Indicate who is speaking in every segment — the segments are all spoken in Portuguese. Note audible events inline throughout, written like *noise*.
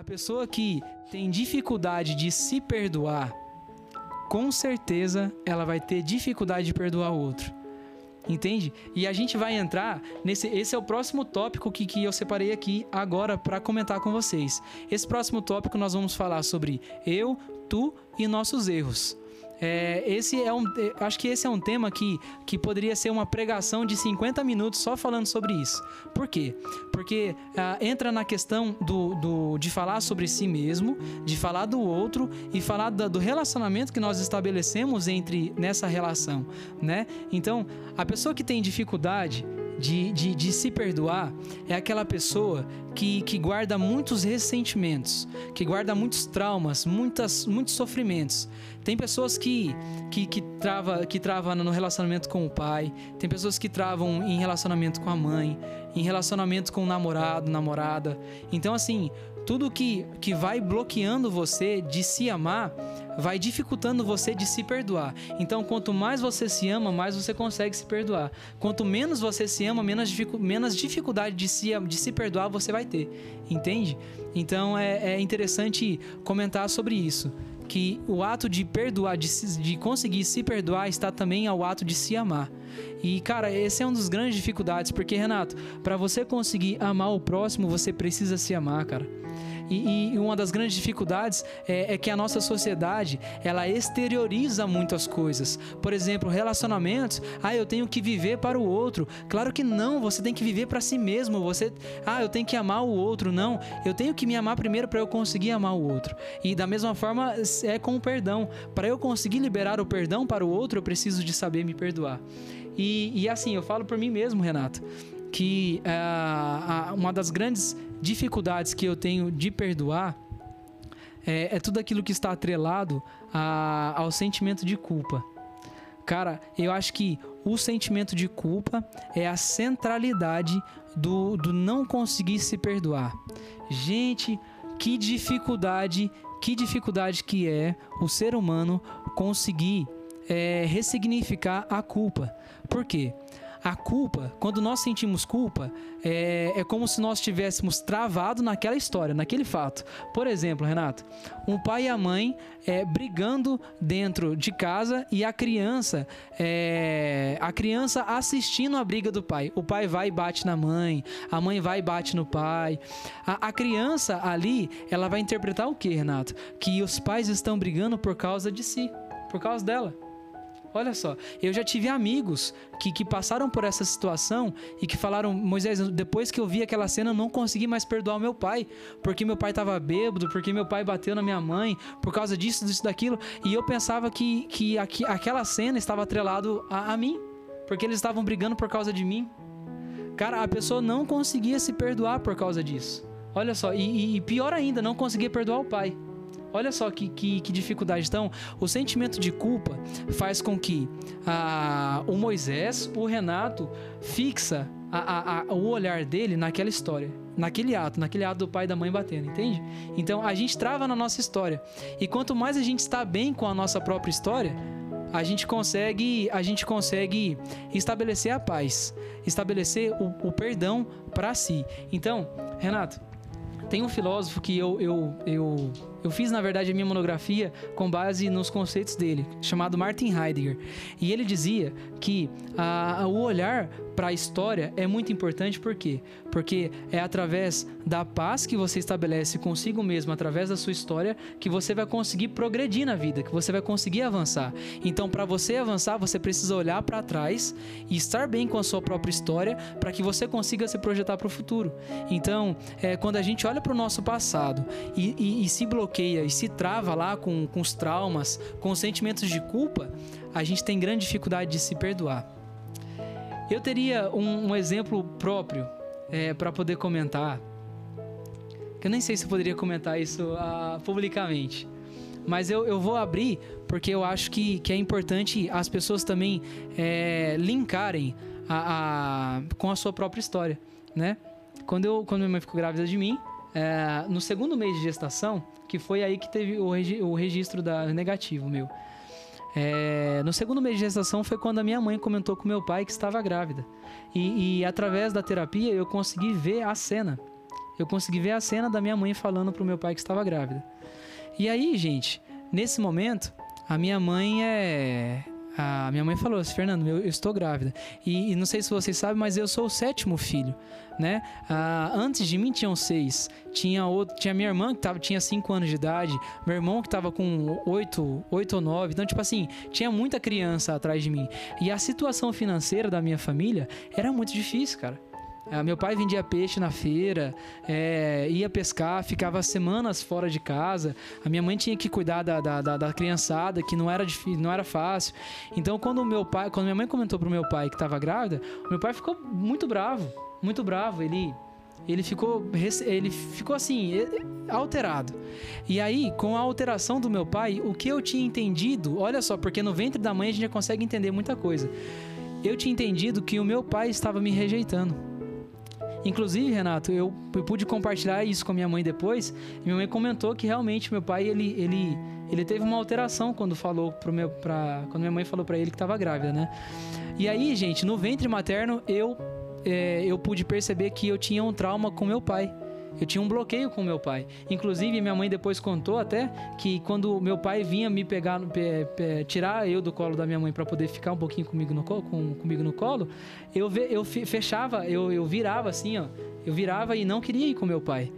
Speaker 1: A pessoa que tem dificuldade de se perdoar, com certeza ela vai ter dificuldade de perdoar o outro. Entende? E a gente vai entrar nesse. Esse é o próximo tópico que, que eu separei aqui agora para comentar com vocês. Esse próximo tópico nós vamos falar sobre eu, tu e nossos erros. É, esse é um, é, acho que esse é um tema que, que poderia ser uma pregação de 50 minutos só falando sobre isso. Por quê? Porque ah, entra na questão do, do, de falar sobre si mesmo, de falar do outro e falar da, do relacionamento que nós estabelecemos entre nessa relação, né? Então, a pessoa que tem dificuldade de, de, de, se perdoar é aquela pessoa que, que guarda muitos ressentimentos, que guarda muitos traumas, muitas, muitos sofrimentos. Tem pessoas que, que, que, trava, que travam no relacionamento com o pai, tem pessoas que travam em relacionamento com a mãe, em relacionamento com o namorado, namorada. Então, assim, tudo que, que vai bloqueando você de se amar vai dificultando você de se perdoar. Então, quanto mais você se ama, mais você consegue se perdoar. Quanto menos você se ama, menos, menos dificuldade de se, de se perdoar você vai ter. Entende? Então, é, é interessante comentar sobre isso. Que o ato de perdoar, de, de conseguir se perdoar, está também ao ato de se amar. E, cara, esse é um dos grandes dificuldades, porque, Renato, para você conseguir amar o próximo, você precisa se amar, cara. E, e uma das grandes dificuldades é, é, que a nossa sociedade ela exterioriza muitas coisas. Por exemplo, relacionamentos. Ah, eu tenho que viver para o outro. Claro que não. Você tem que viver para si mesmo. Você, ah, eu tenho que amar o outro. Não. Eu tenho que me amar primeiro para eu conseguir amar o outro. E da mesma forma é com o perdão. Para eu conseguir liberar o perdão para o outro, eu preciso de saber me perdoar. E, e assim, eu falo por mim mesmo, Renato que uh, uma das grandes dificuldades que eu tenho de perdoar é, é tudo aquilo que está atrelado a, ao sentimento de culpa. Cara, eu acho que o sentimento de culpa é a centralidade do, do não conseguir se perdoar. Gente, que dificuldade, que dificuldade que é o ser humano conseguir é, ressignificar a culpa. Por quê? A culpa, quando nós sentimos culpa, é, é como se nós estivéssemos travado naquela história, naquele fato. Por exemplo, Renato, um pai e a mãe é, brigando dentro de casa e a criança, é, a criança assistindo a briga do pai. O pai vai e bate na mãe, a mãe vai e bate no pai. A, a criança ali, ela vai interpretar o que, Renato? Que os pais estão brigando por causa de si, por causa dela. Olha só, eu já tive amigos que, que passaram por essa situação e que falaram: Moisés, depois que eu vi aquela cena, eu não consegui mais perdoar o meu pai, porque meu pai estava bêbado, porque meu pai bateu na minha mãe, por causa disso, disso, daquilo. E eu pensava que, que aquela cena estava atrelado a, a mim, porque eles estavam brigando por causa de mim. Cara, a pessoa não conseguia se perdoar por causa disso. Olha só, e, e pior ainda, não conseguia perdoar o pai. Olha só que, que, que, dificuldade. Então, o sentimento de culpa faz com que a, o Moisés, o Renato, fixa a, a, o olhar dele naquela história, naquele ato, naquele ato do pai e da mãe batendo, entende? Então, a gente trava na nossa história. E quanto mais a gente está bem com a nossa própria história, a gente consegue, a gente consegue estabelecer a paz, estabelecer o, o perdão para si. Então, Renato, tem um filósofo que eu, eu, eu eu fiz, na verdade, a minha monografia com base nos conceitos dele, chamado Martin Heidegger. E ele dizia que o olhar para a história é muito importante, por quê? Porque é através da paz que você estabelece consigo mesmo, através da sua história, que você vai conseguir progredir na vida, que você vai conseguir avançar. Então, para você avançar, você precisa olhar para trás e estar bem com a sua própria história para que você consiga se projetar para o futuro. Então, é, quando a gente olha para o nosso passado e, e, e se bloqueia e se trava lá com, com os traumas, com os sentimentos de culpa, a gente tem grande dificuldade de se perdoar. Eu teria um, um exemplo próprio é, para poder comentar. Que eu nem sei se eu poderia comentar isso uh, publicamente. Mas eu, eu vou abrir porque eu acho que, que é importante as pessoas também é, linkarem a, a, com a sua própria história, né? Quando, eu, quando minha mãe ficou grávida de mim, é, no segundo mês de gestação, que foi aí que teve o, regi o registro da negativo meu. É, no segundo mês de gestação foi quando a minha mãe comentou com meu pai que estava grávida. E, e através da terapia eu consegui ver a cena. eu consegui ver a cena da minha mãe falando pro meu pai que estava grávida. E aí, gente, nesse momento, a minha mãe é a minha mãe falou assim, Fernando, eu, estou grávida. E, e, não sei se vocês sabem, mas eu sou o sétimo filho, né? Ah, antes de mim tinham seis. Tinha, outro, tinha minha irmã que tava, tinha cinco anos de idade, meu irmão que estava com oito, oito ou nove. Então, tipo assim, tinha muita criança atrás de mim. E a situação financeira da minha família era muito difícil, cara. É, meu pai vendia peixe na feira, é, ia pescar, ficava semanas fora de casa. A minha mãe tinha que cuidar da, da, da, da criançada, que não era, difícil, não era fácil. Então, quando meu pai, quando minha mãe comentou pro meu pai que estava grávida, meu pai ficou muito bravo, muito bravo. Ele ele ficou ele ficou assim alterado e aí com a alteração do meu pai o que eu tinha entendido olha só porque no ventre da mãe a gente já consegue entender muita coisa eu tinha entendido que o meu pai estava me rejeitando Inclusive, Renato, eu, eu pude compartilhar isso com a minha mãe depois. minha mãe comentou que realmente meu pai ele, ele, ele teve uma alteração quando falou pro meu pra, quando minha mãe falou para ele que estava grávida, né? E aí, gente, no ventre materno eu é, eu pude perceber que eu tinha um trauma com meu pai. Eu tinha um bloqueio com meu pai. Inclusive, minha mãe depois contou até que quando meu pai vinha me pegar, pe, pe, tirar eu do colo da minha mãe para poder ficar um pouquinho comigo no, com, comigo no colo, eu, eu fechava, eu, eu virava assim, ó. Eu virava e não queria ir com meu pai.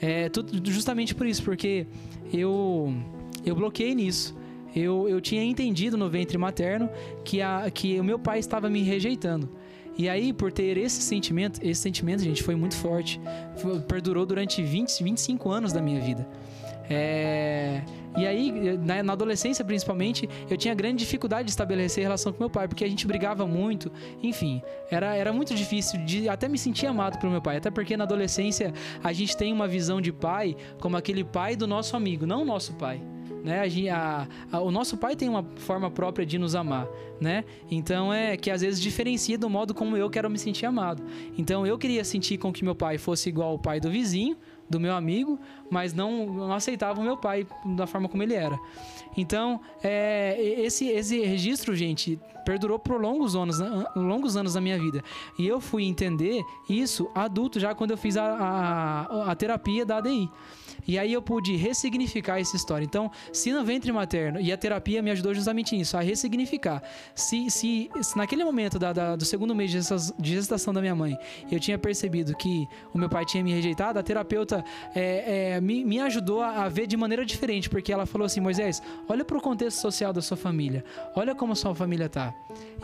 Speaker 1: É, tudo, justamente por isso, porque eu, eu bloqueei nisso. Eu, eu tinha entendido no ventre materno que, a, que o meu pai estava me rejeitando. E aí, por ter esse sentimento, esse sentimento, gente, foi muito forte. Perdurou durante 20, 25 anos da minha vida. É... E aí, na, na, adolescência principalmente, eu tinha grande dificuldade de estabelecer relação com meu pai, porque a gente brigava muito, enfim, era, era muito difícil de até me sentir amado pelo meu pai, até porque na adolescência a gente tem uma visão de pai como aquele pai do nosso amigo, não o nosso pai né? A, a, o nosso pai tem uma forma própria de nos amar, né? Então é que às vezes diferencia do modo como eu quero me sentir amado. Então eu queria sentir com que meu pai fosse igual ao pai do vizinho, do meu amigo, mas não, não aceitava o meu pai da forma como ele era. Então, é, esse, esse registro, gente, perdurou por longos anos, longos anos da minha vida. E eu fui entender isso adulto já quando eu fiz a, a, a terapia da ADI. E aí eu pude ressignificar essa história. Então, se no ventre materno, e a terapia me ajudou justamente nisso, a ressignificar. Se, se, se naquele momento da, da, do segundo mês de gestação da minha mãe, eu tinha percebido que o meu pai tinha me rejeitado, a terapeuta é, é, me, me ajudou a, a, ver de maneira diferente, porque ela falou assim: Moisés, olha para o contexto social da sua família, olha como a sua família tá.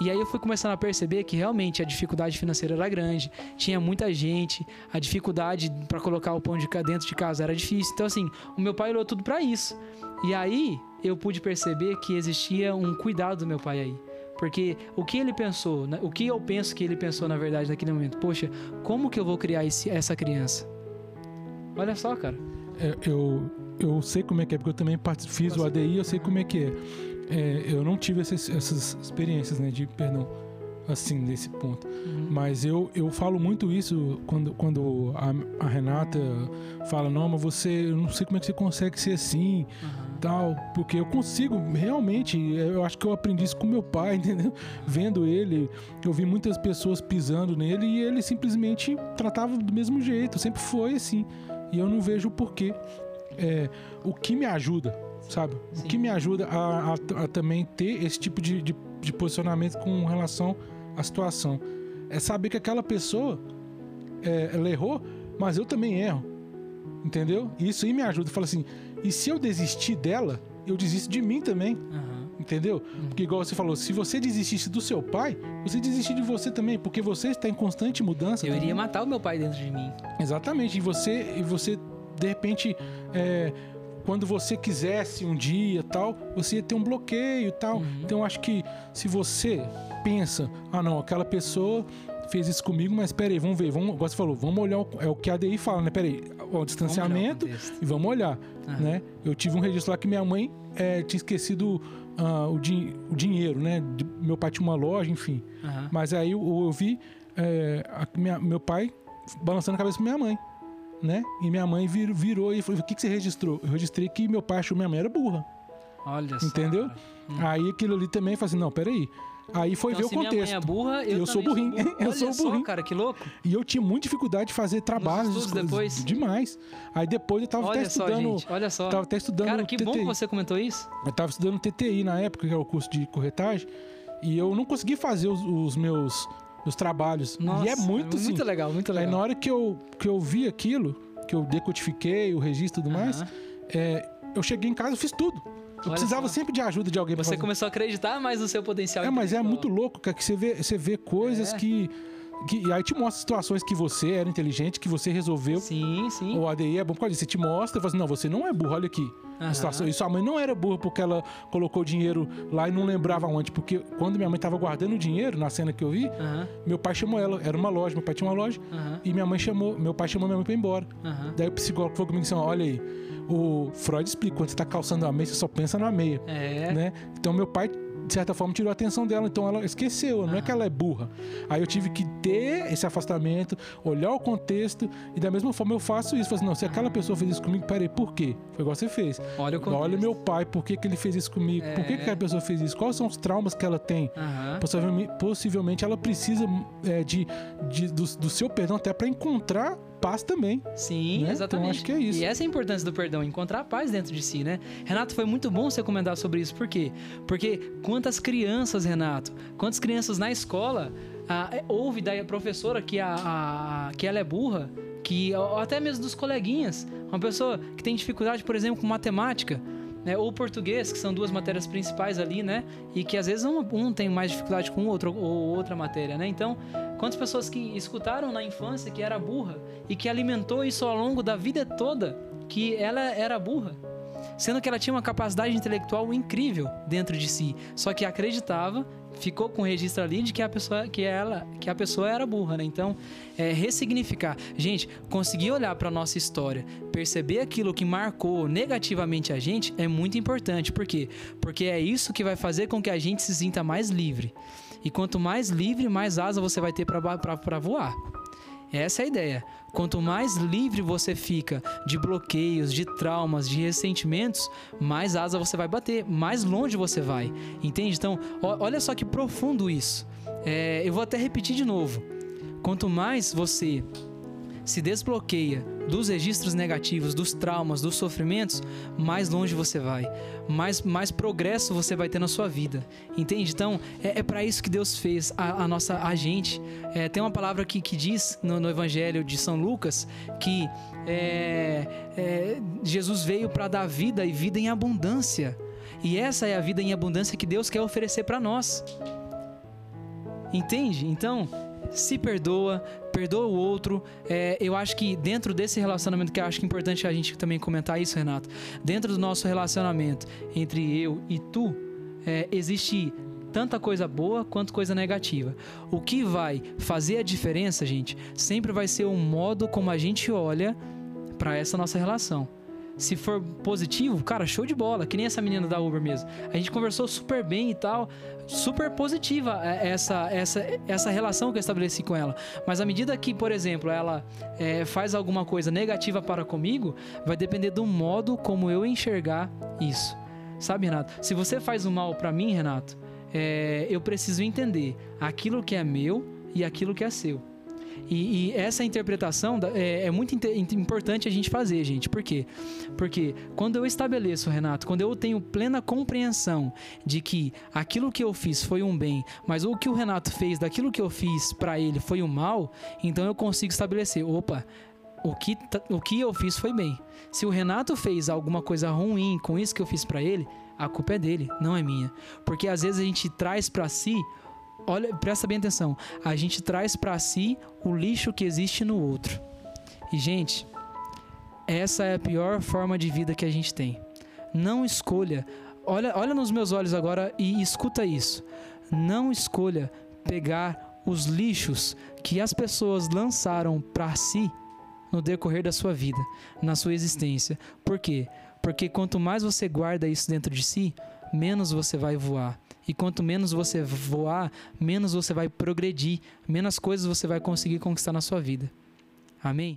Speaker 1: E aí eu fui começando a perceber que realmente a dificuldade financeira era grande, tinha muita gente, a dificuldade para colocar o pão de dentro de casa era difícil. Então, assim, o meu pai olhou tudo para isso. E aí eu pude perceber que existia um cuidado do meu pai aí. Porque o que ele pensou, o que eu penso que ele pensou na verdade naquele momento, poxa, como que eu vou criar esse, essa criança? Olha só, cara.
Speaker 2: É, eu, eu sei como é que é, porque eu também fiz o ADI, eu sei como é que é. é eu não tive essas, essas experiências, né, de, perdão, assim, nesse ponto. Uhum. Mas eu, eu falo muito isso quando, quando a, a, Renata fala, não, mas você, eu não sei como é que você consegue ser assim, uhum. tal, porque eu consigo, realmente, eu acho que eu aprendi isso com meu pai, *laughs* entendeu? Vendo ele, eu vi muitas pessoas pisando nele e ele simplesmente tratava do mesmo jeito, sempre foi assim. E eu não vejo o porquê. É, o que me ajuda, sabe? Sim. O que me ajuda a, a, a também ter esse tipo de, de, de posicionamento com relação a situação. É saber que aquela pessoa é, ela errou, mas eu também erro. Entendeu? Isso aí me ajuda. Fala assim, e se eu desistir dela, eu desisto de mim também. Uhum. Entendeu? Uhum. Porque, igual você falou, se você desistisse do seu pai, você desiste de você também, porque você está em constante mudança.
Speaker 1: Eu
Speaker 2: também.
Speaker 1: iria matar o meu pai dentro de mim.
Speaker 2: Exatamente. E você, e você de repente, é, quando você quisesse um dia tal, você ia ter um bloqueio tal. Uhum. Então, eu acho que se você pensa, ah não, aquela pessoa fez isso comigo, mas peraí, vamos ver, vamos, igual você falou, vamos olhar, o, é o que a ADI fala, né? Peraí, o distanciamento vamos o e vamos olhar, né? Eu tive um registro lá que minha mãe é, tinha esquecido uh, o, din o, dinheiro, né? Meu pai tinha uma loja, enfim. Uhum. Mas aí eu, eu vi é, minha, meu pai balançando a cabeça pra minha mãe, né? E minha mãe vir, virou e falou, o que, que você registrou? Eu registrei que meu pai achou minha mãe era burra.
Speaker 1: Olha
Speaker 2: Entendeu?
Speaker 1: só. Hum.
Speaker 2: Aí aquilo ali também, falei assim, não, peraí. Aí foi
Speaker 1: então,
Speaker 2: ver o contexto.
Speaker 1: Minha mãe é burra, eu,
Speaker 2: eu sou burrinho.
Speaker 1: Sou burro. *laughs*
Speaker 2: eu
Speaker 1: Olha
Speaker 2: sou burrinho.
Speaker 1: Só, cara, que louco.
Speaker 2: E eu tinha muita dificuldade de fazer trabalhos.
Speaker 1: Depois?
Speaker 2: Demais. Aí depois eu tava
Speaker 1: olha
Speaker 2: até estudando.
Speaker 1: Só, gente, olha só.
Speaker 2: Tava até estudando.
Speaker 1: Cara, que
Speaker 2: TTI.
Speaker 1: bom que você comentou isso.
Speaker 2: Eu tava estudando TTI na época, que é o curso de corretagem. E eu não consegui fazer os, os meus, meus trabalhos.
Speaker 1: Nossa,
Speaker 2: e é muito,
Speaker 1: é muito
Speaker 2: assim,
Speaker 1: legal, muito legal.
Speaker 2: Aí na hora que eu, que eu vi aquilo, que eu decodifiquei o registro e tudo mais,
Speaker 1: Aham.
Speaker 2: é, eu cheguei em casa e fiz tudo. Eu
Speaker 1: Olha
Speaker 2: precisava
Speaker 1: só.
Speaker 2: sempre de ajuda de alguém
Speaker 1: Você
Speaker 2: fazer.
Speaker 1: começou a acreditar mais no seu potencial.
Speaker 2: É, mas é muito louco, cara, que você vê, você vê coisas
Speaker 1: É.
Speaker 2: que, que. E aí te mostra situações que você era inteligente, que você resolveu.
Speaker 1: Sim, sim.
Speaker 2: O ADI é bom por causa disso. Você te mostra e fala assim: não, você não é burro, olha aqui. Situação. E sua mãe não era burra porque ela colocou o dinheiro lá e não lembrava onde. Porque quando minha mãe tava guardando o dinheiro, na cena que eu vi, meu pai chamou ela. Era uma loja, meu pai tinha uma loja. E minha mãe chamou, meu pai chamou minha mãe pra ir embora. Daí o psicólogo falou comigo assim: olha aí, o Freud explica, quando você tá calçando a meia, você só pensa na meia.
Speaker 1: É.
Speaker 2: Né? Então meu pai, de certa forma, tirou a atenção dela, então ela esqueceu, não é que ela é burra. Aí eu tive que ter esse afastamento, olhar o contexto, e da mesma forma eu faço isso. Falo assim, não, se aquela pessoa fez isso comigo, peraí, por quê? Foi igual você fez.
Speaker 1: Olha o contexto.
Speaker 2: Olha meu pai, por que, que ele fez isso comigo? Por que,
Speaker 1: É.
Speaker 2: que aquela pessoa fez isso? Quais são os traumas que ela tem?
Speaker 1: Aham.
Speaker 2: Possivelmente, possivelmente ela precisa é, de, de- do, do seu perdão até para encontrar paz também.
Speaker 1: Sim,
Speaker 2: né?
Speaker 1: exatamente.
Speaker 2: Então, acho que é isso.
Speaker 1: E essa é a importância do perdão, encontrar a paz dentro de si, né? Renato, foi muito bom você comentar sobre isso. Por quê? Porque quantas crianças, Renato, quantas crianças na escola ah, é, ouve da professora que, a, a- que ela é burra, que ou até mesmo dos coleguinhas, uma pessoa que tem dificuldade, por exemplo, com matemática, né, ou português, que são duas matérias principais ali, né? E que às vezes um, um tem mais dificuldade com o outro ou outra matéria, né? Então, quantas pessoas que escutaram na infância que era burra e que alimentou isso ao longo da vida toda, que ela era burra, sendo que ela tinha uma capacidade intelectual incrível dentro de si, só que acreditava, ficou com o registro ali de que a pessoa que ela, que a pessoa era burra, né? Então, é, ressignificar. Gente, conseguir olhar para nossa história, perceber aquilo que marcou negativamente a gente é muito importante. Por quê? Porque é isso que vai fazer com que a gente se sinta mais livre. E quanto mais livre, mais asa você vai ter para voar. Essa é a ideia. Quanto mais livre você fica de bloqueios, de traumas, de ressentimentos, mais asa você vai bater, mais longe você vai. Entende? Então, olha só que profundo isso. É, eu vou até repetir de novo. Quanto mais você se desbloqueia dos registros negativos, dos traumas, dos sofrimentos, mais longe você vai, mais, mais progresso você vai ter na sua vida, entende? Então é, é para isso que Deus fez a, a nossa a gente. É, tem uma palavra que, que diz no, no Evangelho de São Lucas que é, é, Jesus veio para dar vida e vida em abundância. E essa é a vida em abundância que Deus quer oferecer para nós. Entende? Então, se perdoa, perdoa o outro. É, eu acho que dentro desse relacionamento, que eu acho que é importante a gente também comentar isso, Renato, dentro do nosso relacionamento entre eu e tu, é, existe tanta coisa boa quanto coisa negativa. O que vai fazer a diferença, gente, sempre vai ser o modo como a gente olha para essa nossa relação. Se for positivo, cara, show de bola, que nem essa menina da Uber mesmo. A gente conversou super bem e tal, super positiva é, essa, essa, essa relação que eu estabeleci com ela. Mas à medida que, por exemplo, ela é, faz alguma coisa negativa para comigo, vai depender do modo como eu enxergar isso. Sabe, Renato? Se você faz o mal para mim, Renato, é, eu preciso entender aquilo que é meu e aquilo que é seu. E, e essa interpretação é, é muito importante a gente fazer, gente. Por quê? Porque quando eu estabeleço, Renato, quando eu tenho plena compreensão de que aquilo que eu fiz foi um bem, mas o que o Renato fez daquilo que eu fiz pra ele foi um mal, então eu consigo estabelecer, opa, o que, o que eu fiz foi bem. Se o Renato fez alguma coisa ruim com isso que eu fiz pra ele, a culpa é dele, não é minha. Porque às vezes a gente traz pra si olha, presta bem atenção. A gente traz pra si o lixo que existe no outro. E gente, essa é a pior forma de vida que a gente tem. Não escolha. Olha, olha nos meus olhos agora e escuta isso. Não escolha pegar os lixos que as pessoas lançaram pra si no decorrer da sua vida, na sua existência. Por quê? Porque quanto mais você guarda isso dentro de si, menos você vai voar. E quanto menos você voar, menos você vai progredir, menos coisas você vai conseguir conquistar na sua vida. Amém?